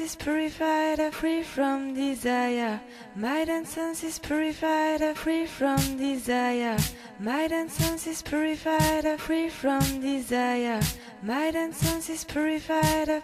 is purified, are free from desire. My and sense is purified, are free from desire. My and sense is purified, are free from desire. Mind and sense is purified.